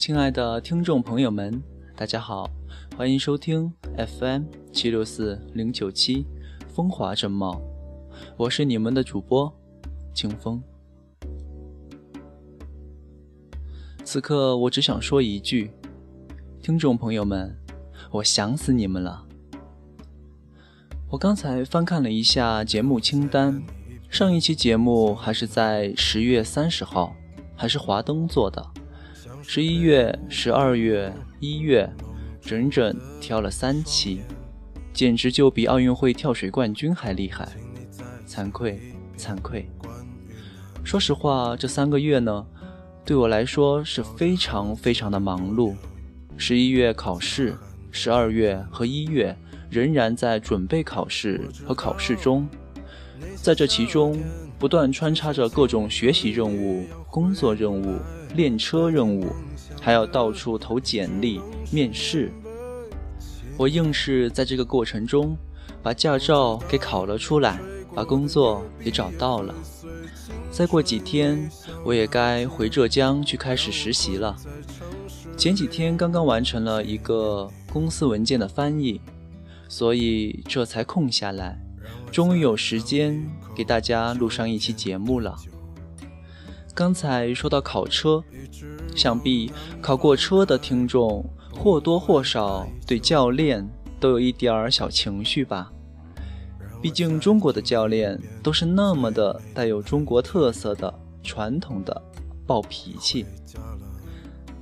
亲爱的听众朋友们，大家好，欢迎收听 FM 七六四零九七风华正茂，我是你们的主播清风。此刻我只想说一句，听众朋友们，我想死你们了。我刚才翻看了一下节目清单，上一期节目还是在十月三十号，还是华灯做的。十一月、十二月、一月，整整挑了三期，简直就比奥运会跳水冠军还厉害。惭愧，惭愧。说实话，这三个月呢，对我来说是非常非常的忙碌。十一月考试，十二月和一月仍然在准备考试和考试中，在这其中不断穿插着各种学习任务、工作任务。练车任务，还要到处投简历、面试。我硬是在这个过程中把驾照给考了出来，把工作也找到了。再过几天，我也该回浙江去开始实习了。前几天刚刚完成了一个公司文件的翻译，所以这才空下来，终于有时间给大家录上一期节目了。刚才说到考车，想必考过车的听众或多或少对教练都有一点儿小情绪吧。毕竟中国的教练都是那么的带有中国特色的传统的暴脾气。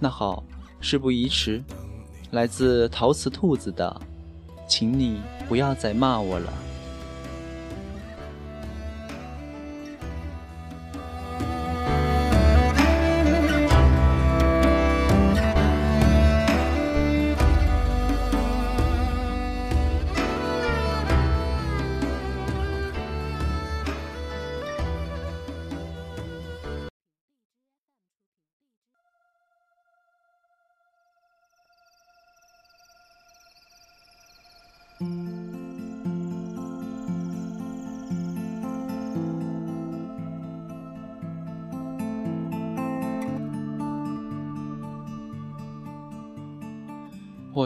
那好，事不宜迟，来自陶瓷兔子的，请你不要再骂我了。我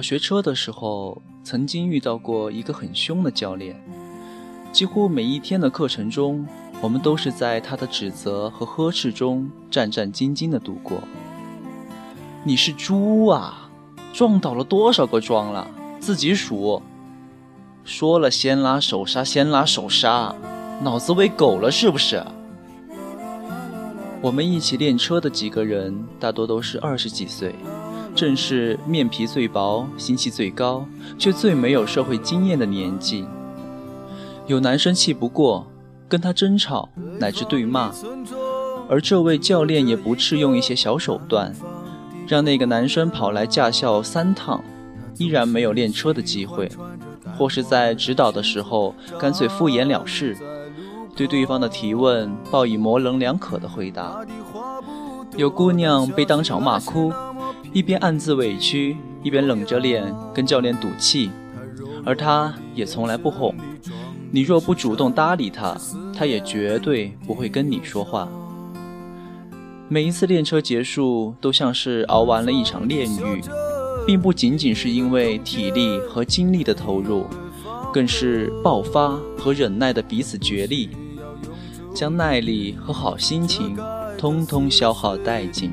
学车的时候，曾经遇到过一个很凶的教练，几乎每一天的课程中，我们都是在他的指责和呵斥中战战兢兢地度过。你是猪啊！撞倒了多少个桩了？自己数。说了先拉手刹，先拉手刹，脑子喂狗了是不是？我们一起练车的几个人，大多都是二十几岁。正是面皮最薄、心气最高，却最没有社会经验的年纪。有男生气不过，跟他争吵乃至对骂，而这位教练也不斥用一些小手段，让那个男生跑来驾校三趟，依然没有练车的机会，或是在指导的时候干脆敷衍了事，对对方的提问报以模棱两可的回答。有姑娘被当场骂哭。一边暗自委屈，一边冷着脸跟教练赌气，而他也从来不哄。你若不主动搭理他，他也绝对不会跟你说话。每一次练车结束，都像是熬完了一场炼狱，并不仅仅是因为体力和精力的投入，更是爆发和忍耐的彼此角力，将耐力和好心情通通消耗殆尽。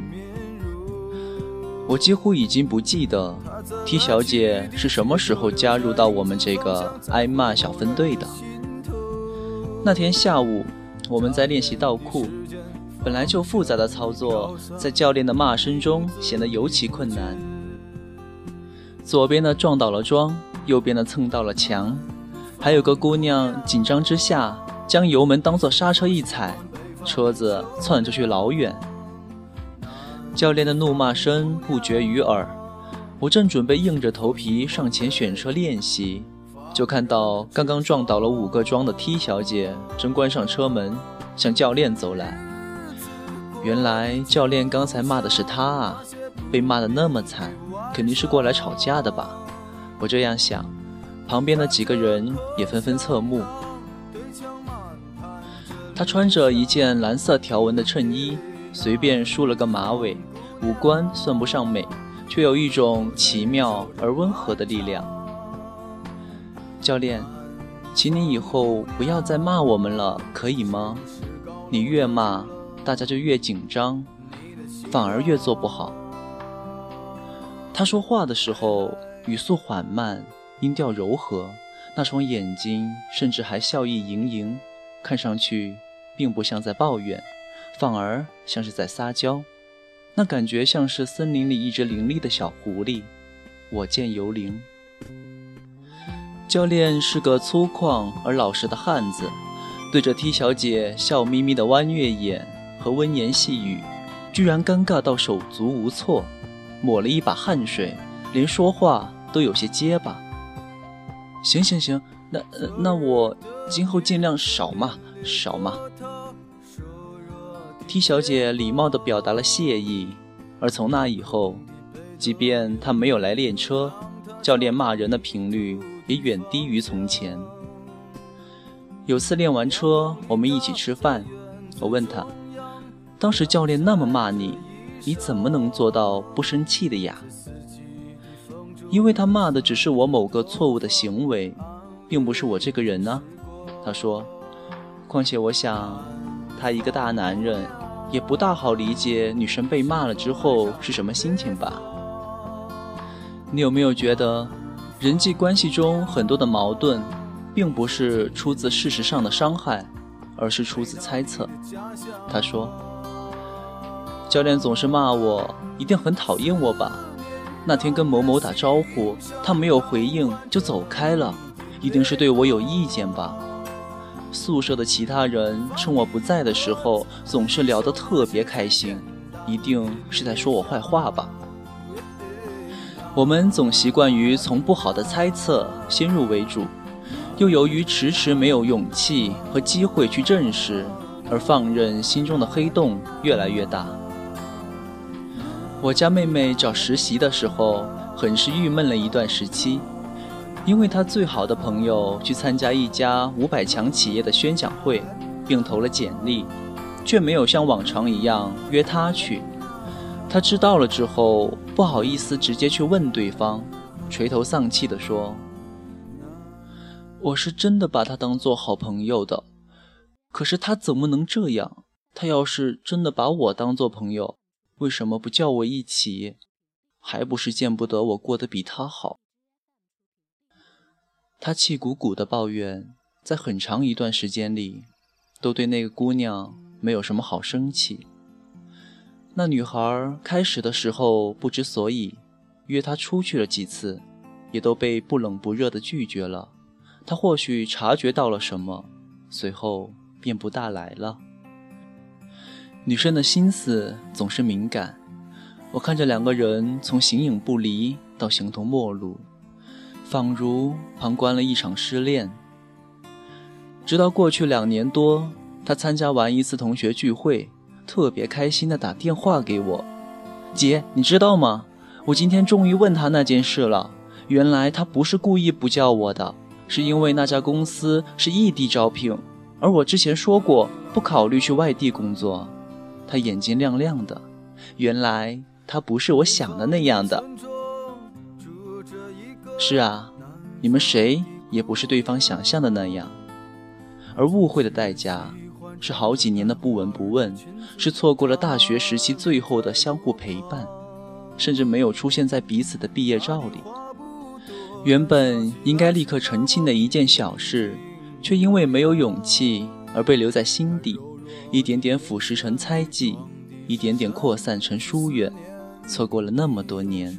我几乎已经不记得 T 小姐是什么时候加入到我们这个挨骂小分队的。那天下午，我们在练习倒库，本来就复杂的操作，在教练的骂声中显得尤其困难。左边的撞倒了桩，右边的蹭到了墙，还有个姑娘紧张之下将油门当做刹车一踩，车子窜出去老远。教练的怒骂声不绝于耳，我正准备硬着头皮上前选车练习，就看到刚刚撞倒了五个桩的 T 小姐正关上车门向教练走来。原来教练刚才骂的是她啊，被骂的那么惨，肯定是过来吵架的吧？我这样想，旁边的几个人也纷纷侧目。他穿着一件蓝色条纹的衬衣。随便梳了个马尾，五官算不上美，却有一种奇妙而温和的力量。教练，请你以后不要再骂我们了，可以吗？你越骂，大家就越紧张，反而越做不好。他说话的时候语速缓慢，音调柔和，那双眼睛甚至还笑意盈盈，看上去并不像在抱怨，反而像是在撒娇。那感觉像是森林里一只伶俐的小狐狸，我见犹灵。教练是个粗犷而老实的汉子，对着 T 小姐笑眯眯的弯月眼和温言细语，居然尴尬到手足无措，抹了一把汗水，连说话都有些结巴。行行行，那那我今后尽量少骂少骂。T 小姐礼貌地表达了谢意，而从那以后，即便她没有来练车，教练骂人的频率也远低于从前。有次练完车，我们一起吃饭，我问她：“当时教练那么骂你，你怎么能做到不生气的呀？”因为他骂的只是我某个错误的行为，并不是我这个人呢。他说：“况且我想，他一个大男人。”也不大好理解女生被骂了之后是什么心情吧？你有没有觉得，人际关系中很多的矛盾，并不是出自事实上的伤害，而是出自猜测？他说：“教练总是骂我，一定很讨厌我吧？那天跟某某打招呼，他没有回应就走开了，一定是对我有意见吧？”宿舍的其他人趁我不在的时候，总是聊得特别开心，一定是在说我坏话吧。我们总习惯于从不好的猜测先入为主，又由于迟迟没有勇气和机会去证实，而放任心中的黑洞越来越大。我家妹妹找实习的时候，很是郁闷了一段时期。因为她最好的朋友去参加一家五百强企业的宣讲会，并投了简历，却没有像往常一样约她去。他知道了之后，不好意思直接去问对方，垂头丧气地说：“我是真的把他当做好朋友的，可是他怎么能这样？他要是真的把我当做朋友，为什么不叫我一起？还不是见不得我过得比他好。”他气鼓鼓的抱怨，在很长一段时间里，都对那个姑娘没有什么好生气。那女孩开始的时候不知所以，约他出去了几次，也都被不冷不热的拒绝了。他或许察觉到了什么，随后便不大来了。女生的心思总是敏感，我看着两个人从形影不离到形同陌路。仿如旁观了一场失恋，直到过去两年多，他参加完一次同学聚会，特别开心的打电话给我：“姐，你知道吗？我今天终于问他那件事了。原来他不是故意不叫我的，是因为那家公司是异地招聘，而我之前说过不考虑去外地工作。”他眼睛亮亮的，原来他不是我想的那样的。是啊，你们谁也不是对方想象的那样，而误会的代价是好几年的不闻不问，是错过了大学时期最后的相互陪伴，甚至没有出现在彼此的毕业照里。原本应该立刻澄清的一件小事，却因为没有勇气而被留在心底，一点点腐蚀成猜忌，一点点扩散成疏远，错过了那么多年。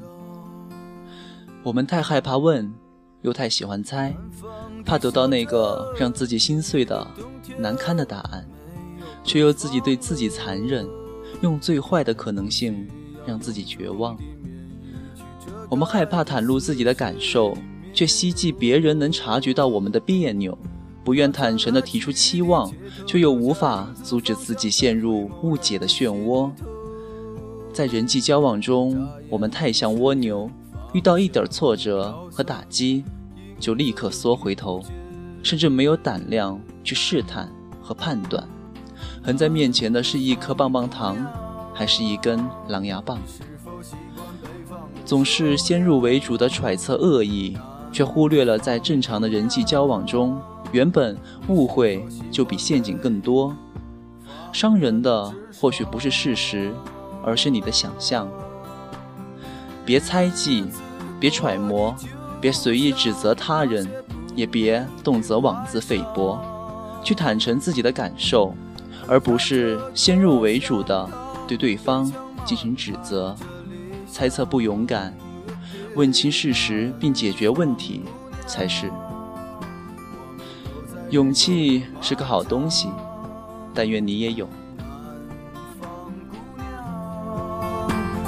我们太害怕问，又太喜欢猜，怕得到那个让自己心碎的难堪的答案，却又自己对自己残忍，用最坏的可能性让自己绝望。我们害怕袒露自己的感受，却希冀别人能察觉到我们的别扭；不愿坦诚地提出期望，却又无法阻止自己陷入误解的漩涡。在人际交往中，我们太像蜗牛。遇到一点挫折和打击，就立刻缩回头，甚至没有胆量去试探和判断。横在面前的是一颗棒棒糖，还是一根狼牙棒？总是先入为主的揣测恶意，却忽略了在正常的人际交往中，原本误会就比陷阱更多。伤人的或许不是事实，而是你的想象。别猜忌，别揣摩，别随意指责他人，也别动辄妄自菲薄，去坦诚自己的感受，而不是先入为主的对对方进行指责。猜测不勇敢，问清事实并解决问题才是。勇气是个好东西，但愿你也有。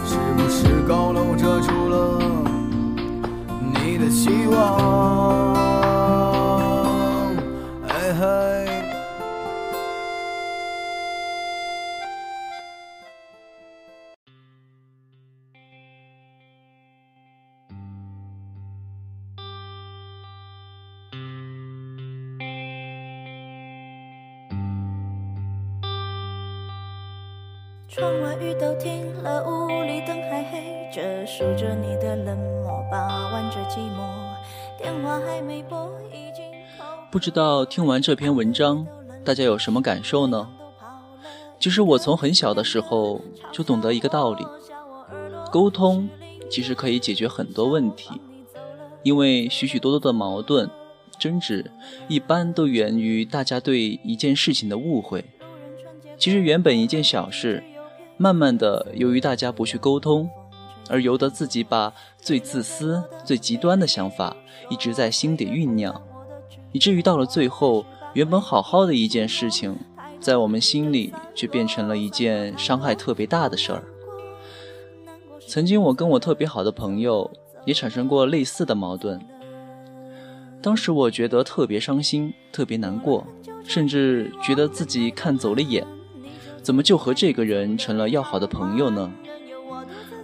是不是高楼遮住了你的希望？窗外雨都停了，屋里灯还黑着，数着你的冷漠，把玩着寂寞。电话还没拨，已经不知道听完这篇文章，大家有什么感受呢？其实我从很小的时候就懂得一个道理：沟通其实可以解决很多问题，因为许许多多的矛盾、争执，一般都源于大家对一件事情的误会。其实原本一件小事。慢慢的，由于大家不去沟通，而由得自己把最自私、最极端的想法一直在心底酝酿，以至于到了最后，原本好好的一件事情，在我们心里却变成了一件伤害特别大的事儿。曾经我跟我特别好的朋友也产生过类似的矛盾，当时我觉得特别伤心、特别难过，甚至觉得自己看走了眼。怎么就和这个人成了要好的朋友呢？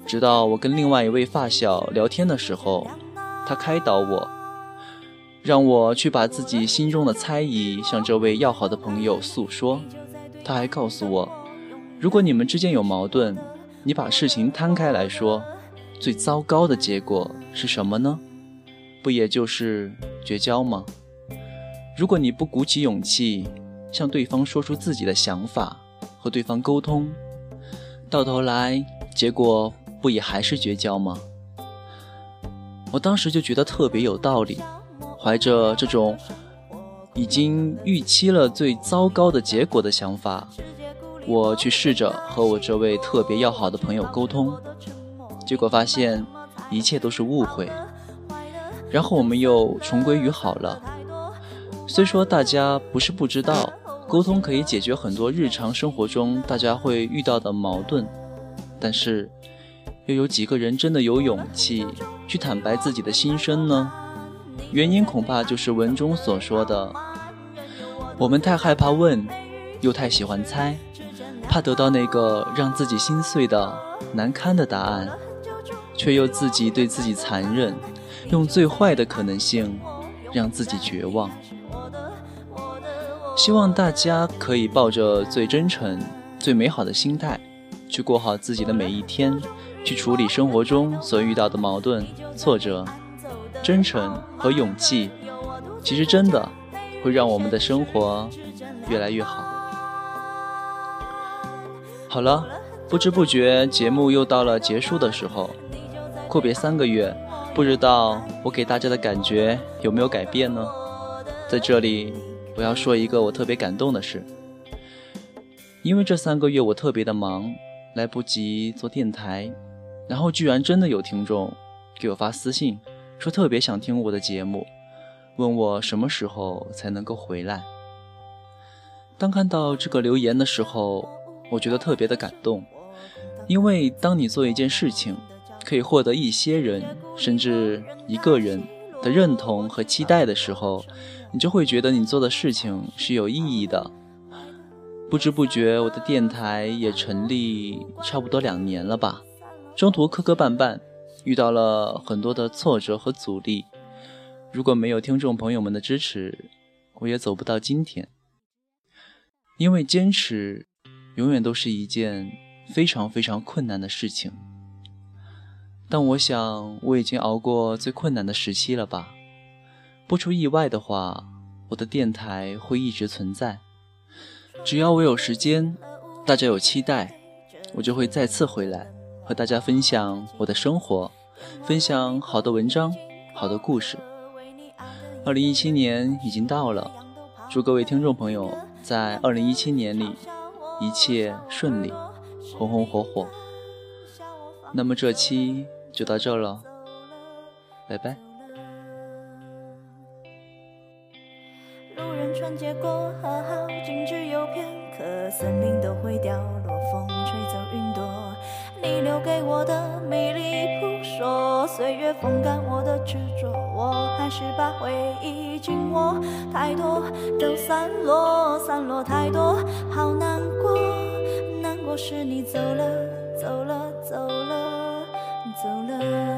直到我跟另外一位发小聊天的时候，他开导我，让我去把自己心中的猜疑向这位要好的朋友诉说。他还告诉我，如果你们之间有矛盾，你把事情摊开来说，最糟糕的结果是什么呢？不也就是绝交吗？如果你不鼓起勇气向对方说出自己的想法，和对方沟通，到头来结果不也还是绝交吗？我当时就觉得特别有道理，怀着这种已经预期了最糟糕的结果的想法，我去试着和我这位特别要好的朋友沟通，结果发现一切都是误会，然后我们又重归于好了。虽说大家不是不知道。沟通可以解决很多日常生活中大家会遇到的矛盾，但是又有几个人真的有勇气去坦白自己的心声呢？原因恐怕就是文中所说的：我们太害怕问，又太喜欢猜，怕得到那个让自己心碎的难堪的答案，却又自己对自己残忍，用最坏的可能性让自己绝望。希望大家可以抱着最真诚、最美好的心态，去过好自己的每一天，去处理生活中所遇到的矛盾、挫折。真诚和勇气，其实真的会让我们的生活越来越好。好了，不知不觉节目又到了结束的时候。阔别三个月，不知道我给大家的感觉有没有改变呢？在这里。我要说一个我特别感动的事，因为这三个月我特别的忙，来不及做电台，然后居然真的有听众给我发私信，说特别想听我的节目，问我什么时候才能够回来。当看到这个留言的时候，我觉得特别的感动，因为当你做一件事情，可以获得一些人甚至一个人的认同和期待的时候。你就会觉得你做的事情是有意义的。不知不觉，我的电台也成立差不多两年了吧。中途磕磕绊绊，遇到了很多的挫折和阻力。如果没有听众朋友们的支持，我也走不到今天。因为坚持，永远都是一件非常非常困难的事情。但我想我已经熬过最困难的时期了吧？不出意外的话，我的电台会一直存在。只要我有时间，大家有期待，我就会再次回来，和大家分享我的生活，分享好的文章、好的故事。二零一七年已经到了，祝各位听众朋友在二零一七年里一切顺利，红红火火。那么这期就到这了，拜拜。人穿街过河，好景只有片刻，森林都会掉落，风吹走云朵。你留给我的迷离扑朔，岁月风干我的执着，我还是把回忆紧握。太多都散落，散落太多，好难过，难过是你走了，走了，走了，走了。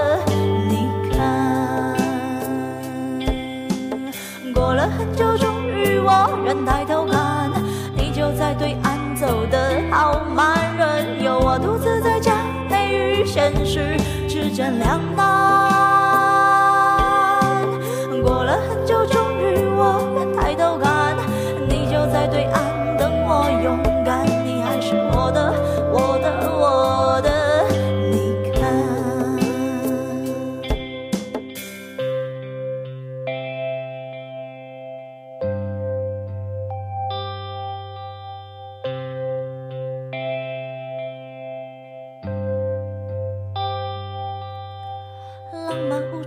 了很久，终于我愿抬头看，你就在对岸，走得好慢，任由我独自在假寐与现实之间两难。